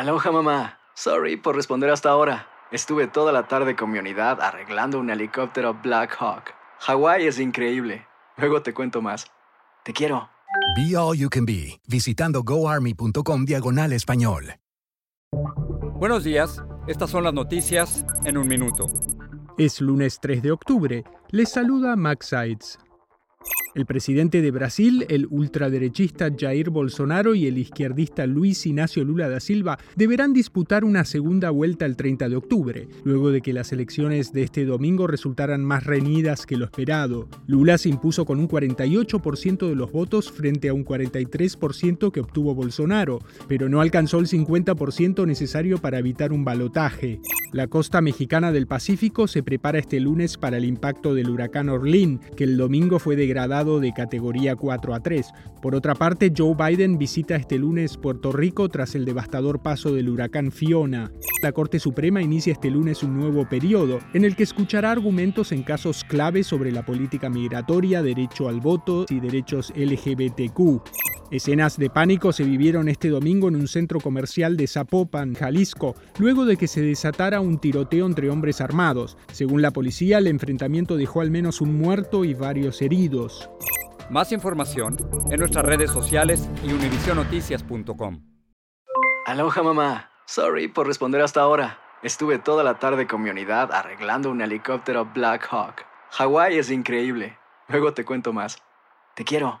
Aloha mamá. Sorry por responder hasta ahora. Estuve toda la tarde con mi unidad arreglando un helicóptero Black Hawk. Hawái es increíble. Luego te cuento más. Te quiero. Be All You Can Be, visitando goarmy.com diagonal español. Buenos días, estas son las noticias en un minuto. Es lunes 3 de octubre. Les saluda Max Sides. El presidente de Brasil, el ultraderechista Jair Bolsonaro y el izquierdista Luis Ignacio Lula da Silva deberán disputar una segunda vuelta el 30 de octubre, luego de que las elecciones de este domingo resultaran más reñidas que lo esperado. Lula se impuso con un 48% de los votos frente a un 43% que obtuvo Bolsonaro, pero no alcanzó el 50% necesario para evitar un balotaje. La costa mexicana del Pacífico se prepara este lunes para el impacto del huracán Orlín, que el domingo fue degradado de categoría 4 a 3. Por otra parte, Joe Biden visita este lunes Puerto Rico tras el devastador paso del huracán Fiona. La Corte Suprema inicia este lunes un nuevo periodo en el que escuchará argumentos en casos clave sobre la política migratoria, derecho al voto y derechos LGBTQ. Escenas de pánico se vivieron este domingo en un centro comercial de Zapopan, Jalisco, luego de que se desatara un tiroteo entre hombres armados. Según la policía, el enfrentamiento dejó al menos un muerto y varios heridos. Más información en nuestras redes sociales y univisionoticias.com. Aloha mamá. Sorry por responder hasta ahora. Estuve toda la tarde con mi unidad arreglando un helicóptero Black Hawk. Hawái es increíble. Luego te cuento más. Te quiero.